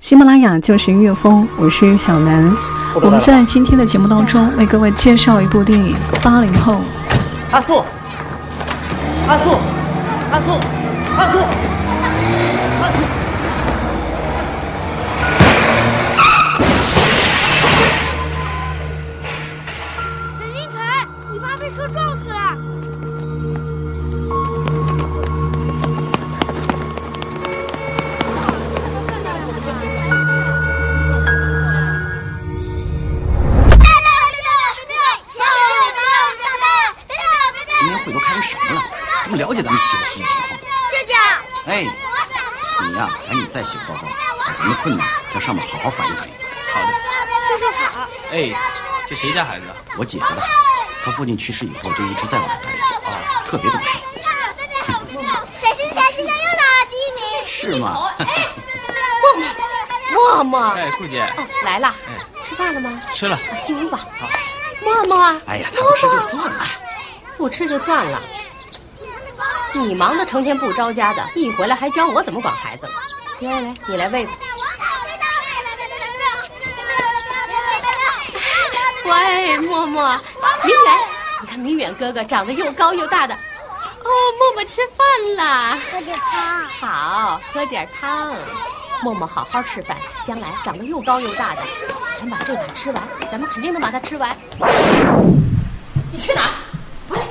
喜马拉雅就是音乐风，我是小南。我们在今天的节目当中为各位介绍一部电影《八零后》。阿素，阿素，阿素，阿素，阿素。陈星辰，你爸被车撞死了。谁家孩子？我姐夫的，他父亲去世以后就一直在我这待着，啊，特别懂事。甩身下今天又拿了第一名。是吗？默默，哎，顾姐，哦，来了，哎吃饭了吗？吃了。进屋吧。好。默默，哎呀，他不吃就算了。不吃就算了。你忙得成天不着家的，一回来还教我怎么管孩子了。来来来，你来喂吧。喂，默默，明远，你看明远哥哥长得又高又大的。哦，默默吃饭啦。喝点汤。好，喝点汤。默默好好吃饭，将来长得又高又大的，咱把这碗吃完，咱们肯定能把它吃完。你去哪儿？回来！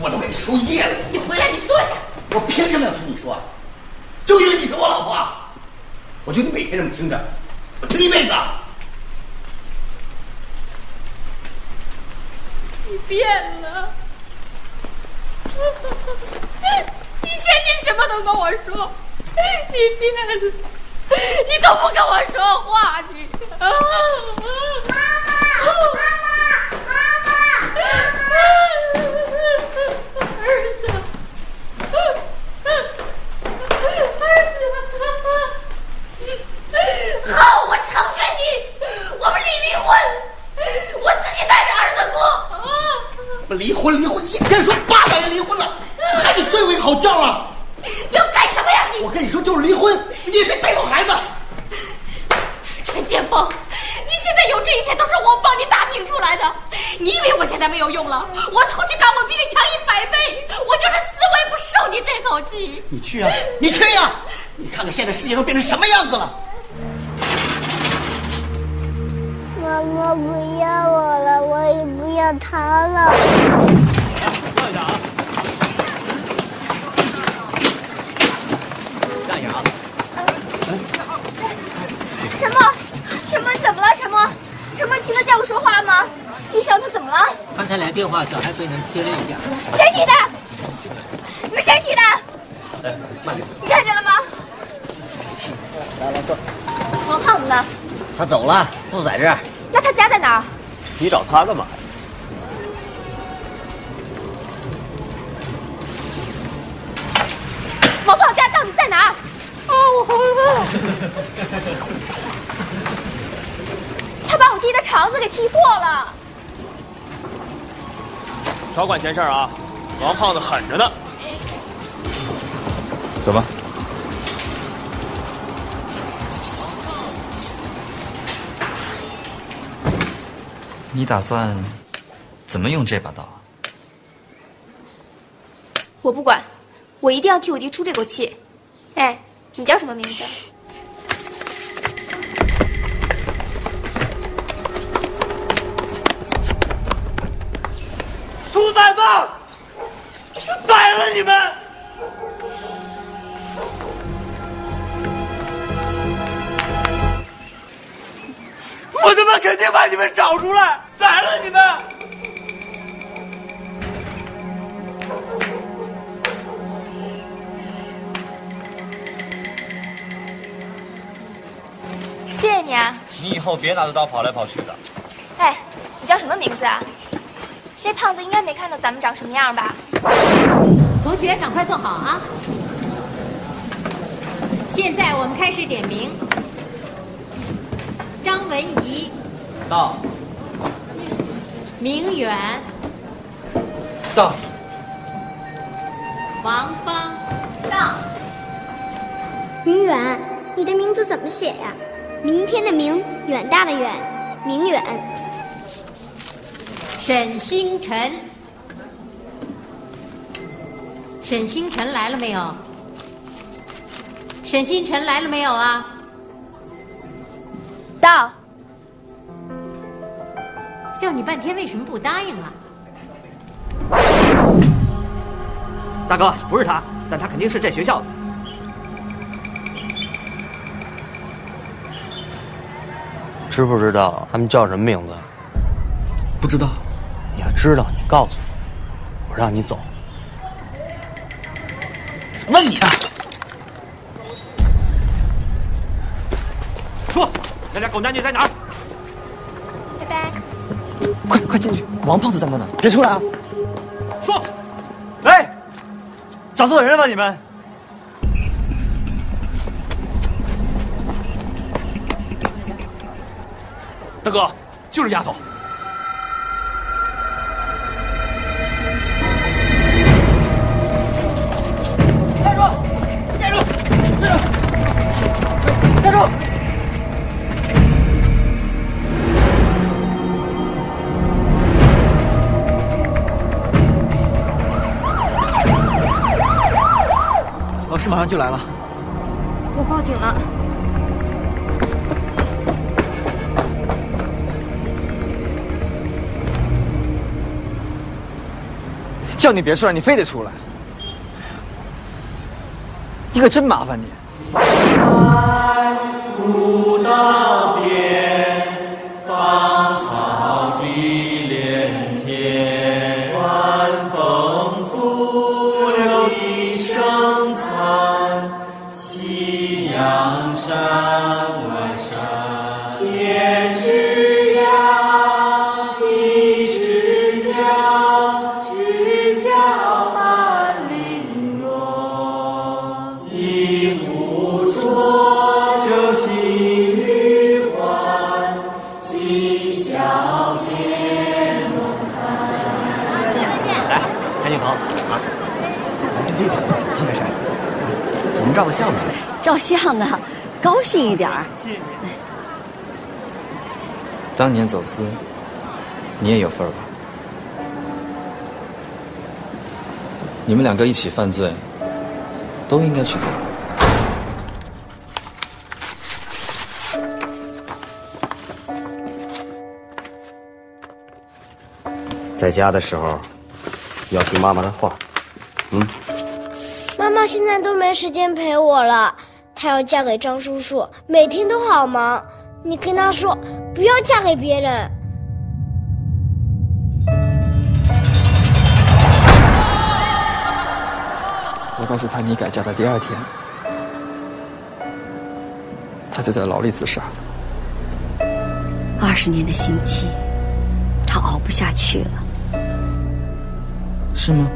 我都跟你说一夜了，你回来，你坐下。我凭什么要听你说？就因为你是我老婆，我就得每天这么听着，我听一辈子。你变了。以前你什么都跟我说，你变了，你都不跟我说话，你。妈妈，妈妈，妈妈，儿子，儿子，好，我成全你，我们离离婚，我自己带着儿子过。我离婚离婚，一天说八百遍离婚了，还得睡我一好觉啊！要干什么呀你？我跟你说，就是离婚，你也别带走孩子。陈建峰，你现在有这一切都是我帮你打拼出来的。你以为我现在没有用了？我出去干，我比你强一百倍。我就是死我也不受你这口气。你去呀、你去呀、你看看现在世界都变成什么样子了。妈妈不要我了，我也不要他了。听得见我说话吗？医生，他怎么了？刚才来电话，小孩被人贴了一下。谁提的？你们谁提的？哎，慢点。你看见了吗？来来坐。王胖子呢？他走了，不在这儿。那他家在哪儿？你找他干嘛呀？王胖家到底在哪儿？啊，我好害怕！他把我弟的肠子给踢破了。少管闲事儿啊！王胖子狠着呢。走吧。你打算怎么用这把刀？啊我不管，我一定要替我弟出这口气。哎，你叫什么名字？兔崽子！宰了你们！我他妈肯定把你们找出来，宰了你们！谢谢你啊。你以后别拿着刀跑来跑去的。哎，你叫什么名字啊？那胖子应该没看到咱们长什么样吧？同学，赶快坐好啊！现在我们开始点名。张文怡，到。明远，到。王芳，到。明远，你的名字怎么写呀？明天的明，远大的远，明远。沈星辰，沈星辰来了没有？沈星辰来了没有啊？到。叫你半天，为什么不答应啊？大哥，不是他，但他肯定是这学校的。知不知道他们叫什么名字？不知道。知道，你告诉我，我让你走。问你呢。说，那俩狗男女在哪儿？拜拜。快快进去！王胖子在那呢，别出来啊！说，哎，找错人了吧你们？大哥，就是丫头。站住！老师马上就来了。我报警了。叫你别出来，你非得出来，你可真麻烦你。古照个相呢。照相呢，高兴一点儿。当年走私，你也有份儿吧？你们两个一起犯罪，都应该去坐。在家的时候，要听妈妈的话。嗯，现在都没时间陪我了，她要嫁给张叔叔，每天都好忙。你跟她说，不要嫁给别人。我告诉她你改嫁的第二天，她就在牢里自杀。二十年的刑期，他熬不下去了。是吗？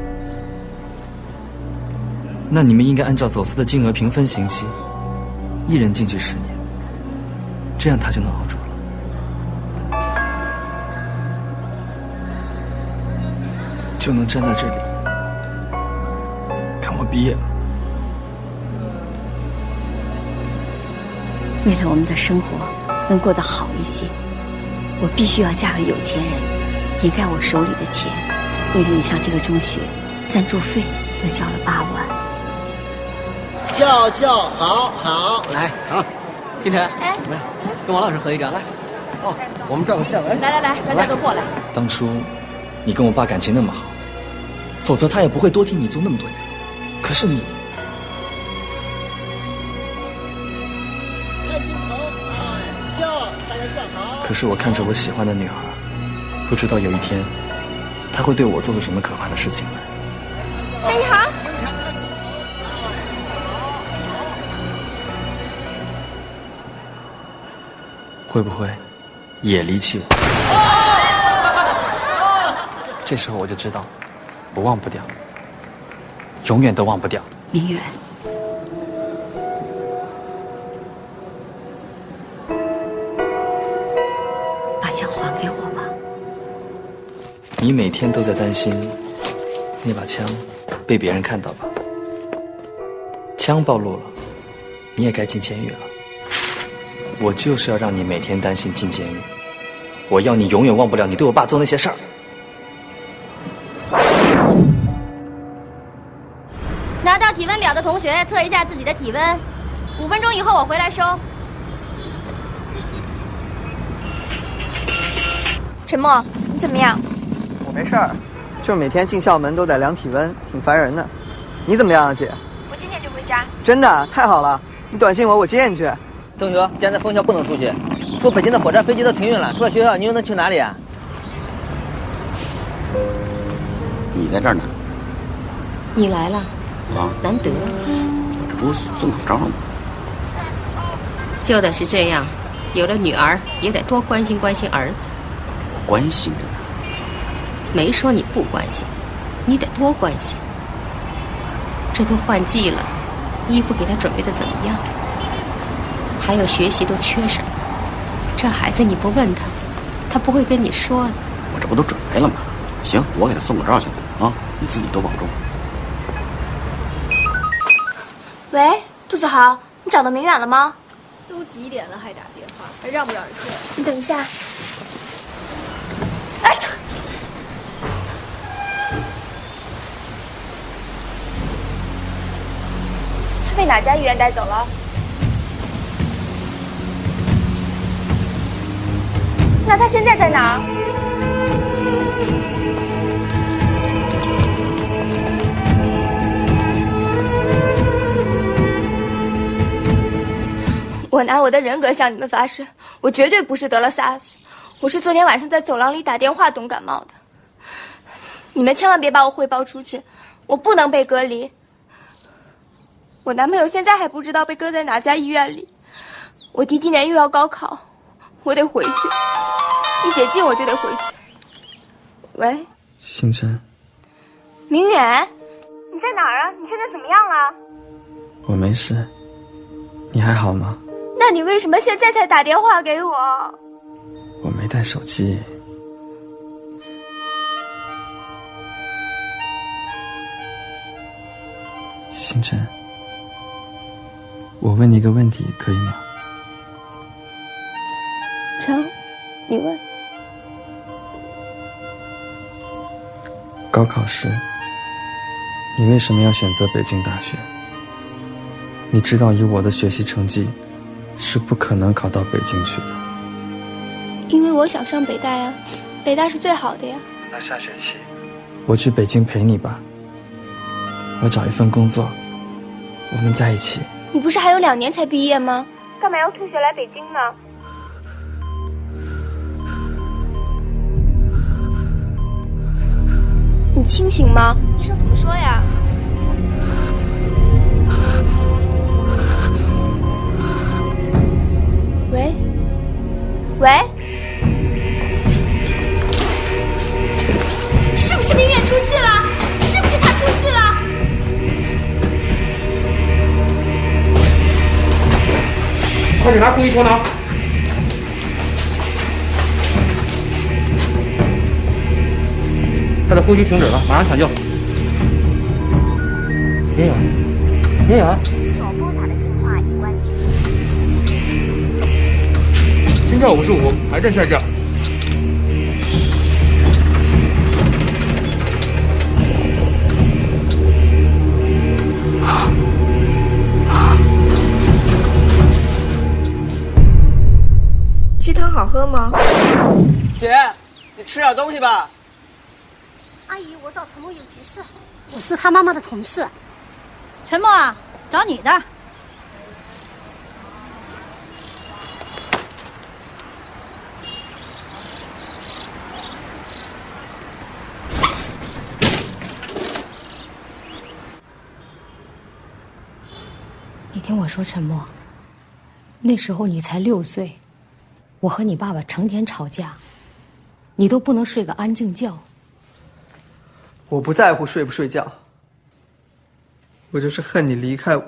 那你们应该按照走私的金额平分刑期，一人进去十年，这样他就能熬住了，就能站在这里看我毕业了。为了我们的生活能过得好一些，我必须要嫁个有钱人，掩盖我手里的钱。为了你上这个中学，赞助费都交了八万。笑笑，好好来好。金晨，哎，来，跟王老师合一张来。哦，我们照个相来。来来来，大家都过来。当初你跟我爸感情那么好，否则他也不会多替你做那么多年。可是你，看镜头，哎，笑，大家笑好。可是我看着我喜欢的女孩，不知道有一天，她会对我做出什么可怕的事情来。哎，你好。会不会也离弃我？这时候我就知道，我忘不掉，永远都忘不掉。明远，把枪还给我吧。你每天都在担心那把枪被别人看到吧？枪暴露了，你也该进监狱了。我就是要让你每天担心进监狱，我要你永远忘不了你对我爸做那些事儿。拿到体温表的同学测一下自己的体温，五分钟以后我回来收。陈默，你怎么样？我没事儿，就是每天进校门都得量体温，挺烦人的。你怎么样啊，姐？我今天就回家。真的太好了，你短信我，我接你去。同学，现在封校不能出去，出北京的火车、飞机都停运了。除了学校，你又能去哪里啊？你在这儿呢？你来了，啊，难得。我这不送口罩吗？就得是这样，有了女儿也得多关心关心儿子。我关心着呢。没说你不关心，你得多关心。这都换季了，衣服给他准备的怎么样？还有学习都缺什么？这孩子你不问他，他不会跟你说的。我这不都准备了吗？行，我给他送口罩去了啊！你自己多保重。喂，杜子豪，你找到明远了吗？都几点了还打电话，还让不让人进？你等一下。哎，他被哪家医院带走了？那他现在在哪儿？我拿我的人格向你们发誓，我绝对不是得了 SARS，我是昨天晚上在走廊里打电话冻感冒的。你们千万别把我汇报出去，我不能被隔离。我男朋友现在还不知道被搁在哪家医院里。我弟今年又要高考，我得回去，一解禁我就得回去。喂，星辰，明远，你在哪儿啊？你现在怎么样了？我没事，你还好吗？那你为什么现在才打电话给我？我没带手机。星辰，我问你一个问题，可以吗？成，你问。高考时，你为什么要选择北京大学？你知道以我的学习成绩，是不可能考到北京去的。因为我想上北大呀，北大是最好的呀。那下学期，我去北京陪你吧。我找一份工作，我们在一起。你不是还有两年才毕业吗？干嘛要退学来北京呢？清醒吗？医生怎么说呀？喂，喂，是不是明远出事了？是不是他出事了？快点拿呼吸球拿！他的呼吸停止了，马上抢救。明远，明远，心跳五十五，还在下降。鸡汤好喝吗？姐，你吃点东西吧。阿姨，我找陈默有急事，我是他妈妈的同事。陈默啊，找你的。你听我说，陈默，那时候你才六岁，我和你爸爸成天吵架，你都不能睡个安静觉。我不在乎睡不睡觉，我就是恨你离开我。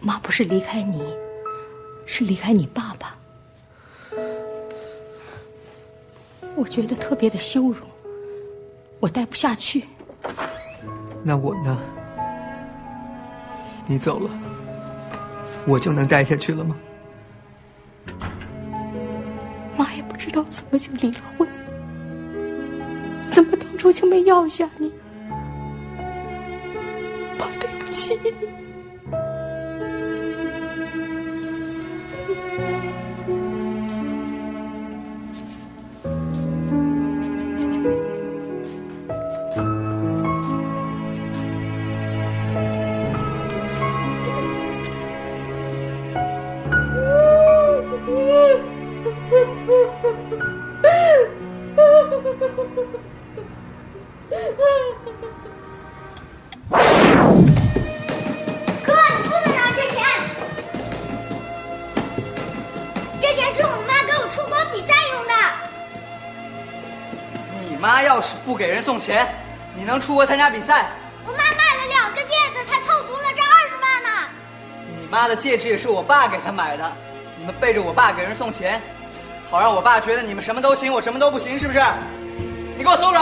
妈不是离开你，是离开你爸爸。我觉得特别的羞辱，我待不下去。那我呢？你走了，我就能待下去了吗？妈也不知道怎么就离了婚，就没要下你？妈对不起你。哥，你不能钱，这钱是我妈给我出国比赛用的。你妈要是不给人送钱，你能出国参加比赛？我妈卖了两个戒指才凑足了这二十万呢。你妈的戒指也是我爸给她买的，你们背着我爸给人送钱，好让我爸觉得你们什么都行，我什么都不行，是不是？你给我松手！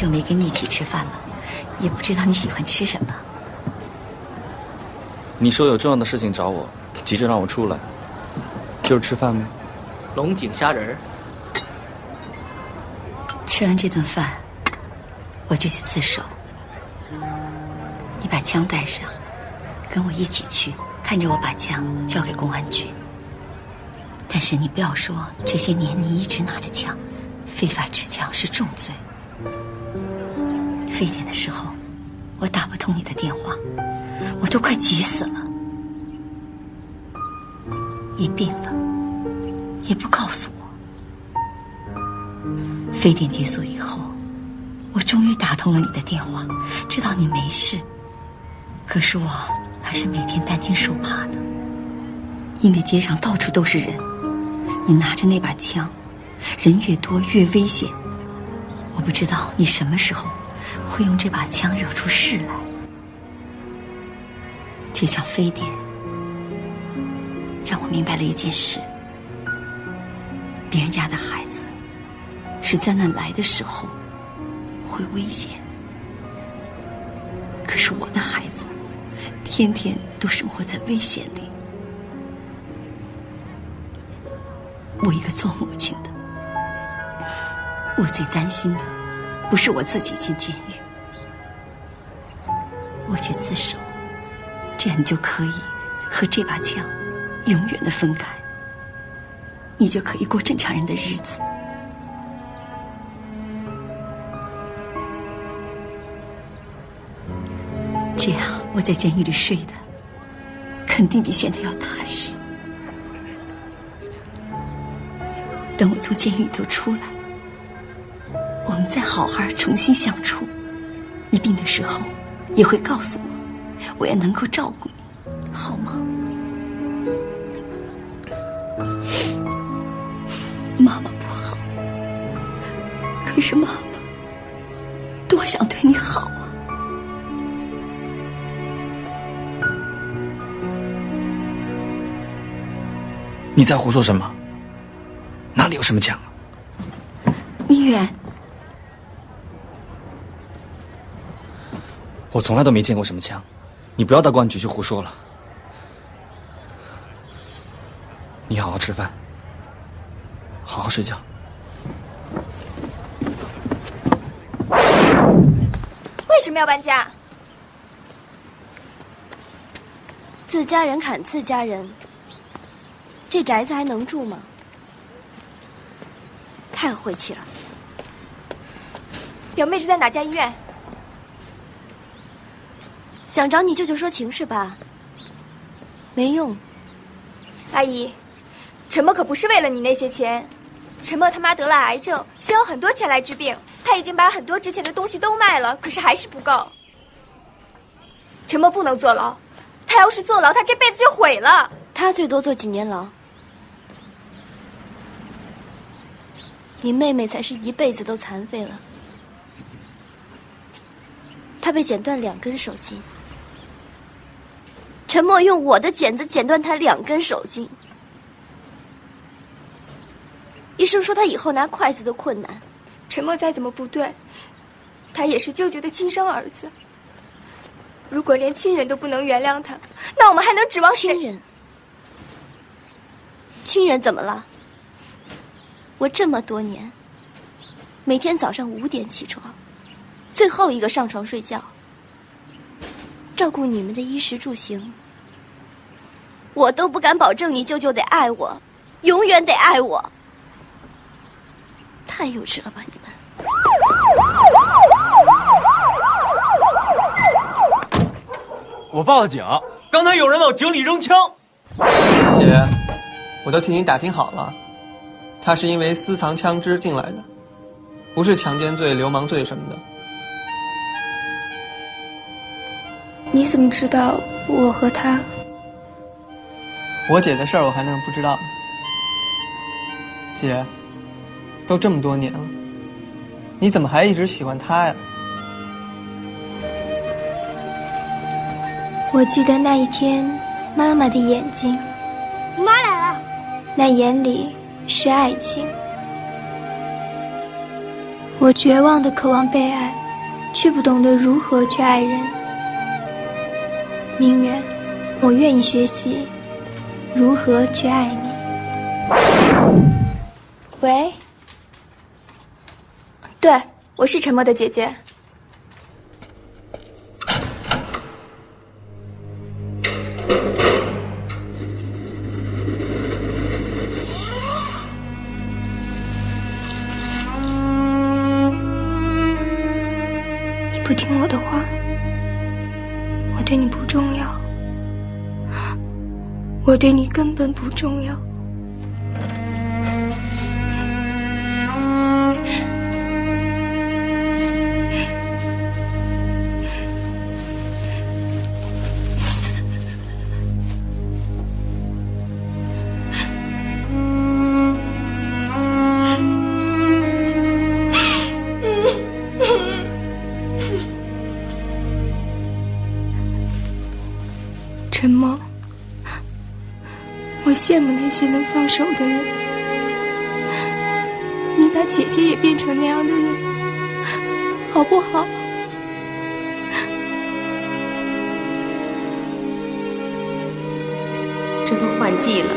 久没跟你一起吃饭了，也不知道你喜欢吃什么。你说有重要的事情找我，急着让我出来，就是吃饭吗？龙井虾仁儿，吃完这顿饭，我就去自首。你把枪带上，跟我一起去，看着我把枪交给公安局。但是你不要说这些年你一直拿着枪，非法持枪是重罪。非典的时候，我打不通你的电话，我都快急死了。你病了，也不告诉我。非典结束以后，我终于打通了你的电话，知道你没事。可是我还是每天担惊受怕的，因为街上到处都是人，你拿着那把枪，人越多越危险。我不知道你什么时候会用这把枪惹出事来。这场非典让我明白了一件事：别人家的孩子是灾难来的时候会危险，可是我的孩子天天都生活在危险里。我一个做母亲的，我最担心的不是我自己进监狱，我去自首，这样你就可以和这把枪永远的分开，你就可以过正常人的日子。这样我在监狱里睡的，肯定比现在要踏实。等我从监狱里头出来，我们再好好重新相处。你病的时候，也会告诉我，我也能够照顾你，好吗？妈妈不好，可是妈妈多想对你好啊！你在胡说什么？哪里有什么枪？明远，我从来都没见过什么枪，你不要到公安局去胡说了。你好好吃饭，好好睡觉。为什么要搬家？自家人砍自家人，这宅子还能住吗？太晦气了。表妹是在哪家医院？想找你舅舅说情是吧？没用。阿姨，陈默可不是为了你那些钱。陈默他妈得了癌症，需要很多钱来治病。他已经把很多值钱的东西都卖了，可是还是不够。陈默不能坐牢，他要是坐牢，他这辈子就毁了。他最多坐几年牢。你妹妹才是一辈子都残废了。她被剪断两根手筋，陈默用我的剪子剪断他两根手筋。医生说他以后拿筷子都困难。陈默再怎么不对，他也是舅舅的亲生儿子。如果连亲人都不能原谅他，那我们还能指望谁？亲人？亲人怎么了？我这么多年，每天早上五点起床，最后一个上床睡觉，照顾你们的衣食住行，我都不敢保证你舅舅得爱我，永远得爱我。太幼稚了吧，你们！我报了警，刚才有人往井里扔枪。姐，我都替你打听好了，他是因为私藏枪支进来的，不是强奸罪、流氓罪什么的。你怎么知道我和他？我姐的事儿我还能不知道吗？姐，都这么多年了，你怎么还一直喜欢他呀？我记得那一天，妈妈的眼睛，妈来了，那眼里是爱情。我绝望的渴望被爱，却不懂得如何去爱人。明远，我愿意学习如何去爱你。喂，对，我是沉默的姐姐。根本不重要。我羡慕那些能放手的人。你把姐姐也变成那样的人，好不好？这都换季了，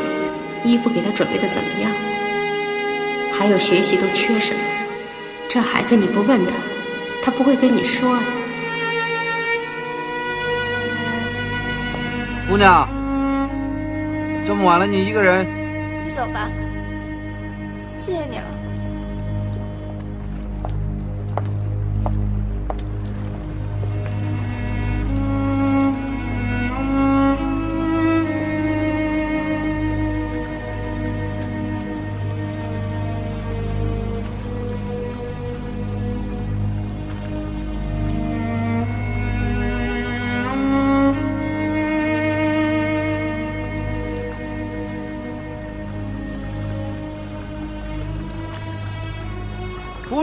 衣服给他准备的怎么样？还有学习都缺什么？这孩子你不问他，他不会跟你说的。姑娘，这么晚了，你一个人？你走吧，谢谢你了。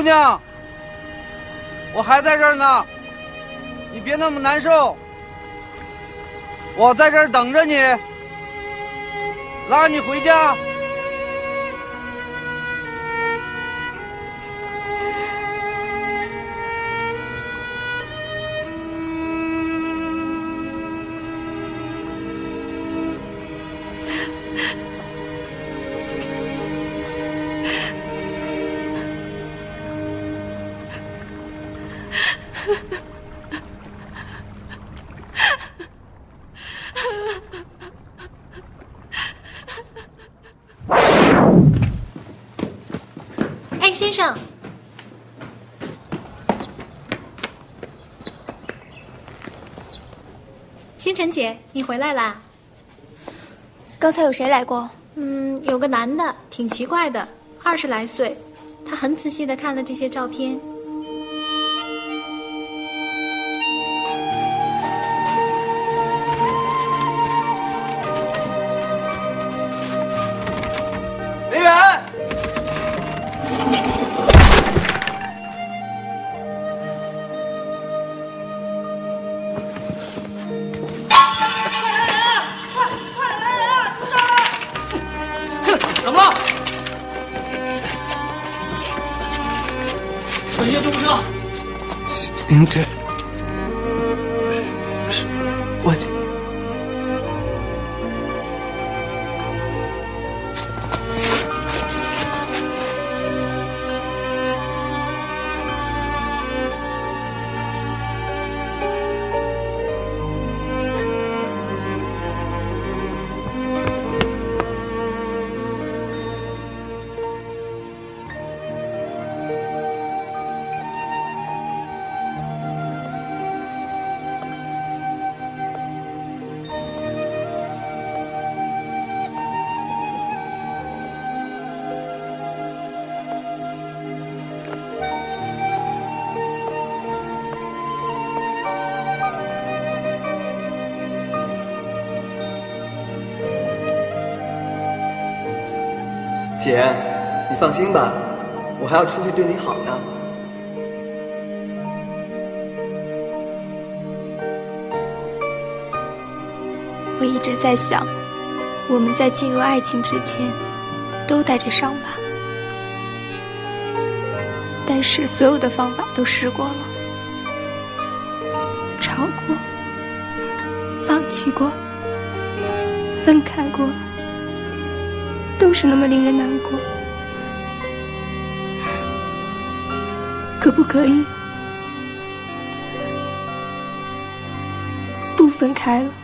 姑娘，我还在这儿呢，你别那么难受。我在这儿等着你，拉你回家。上。星辰姐，你回来啦？刚才有谁来过？嗯，有个男的，挺奇怪的，二十来岁，他很仔细的看了这些照片。姐，你放心吧，我还要出去对你好呢。我一直在想，我们在进入爱情之前，都带着伤疤，但是所有的方法都试过了，吵过，放弃过，分开过，不是那么令人难过。可不可以不分开了？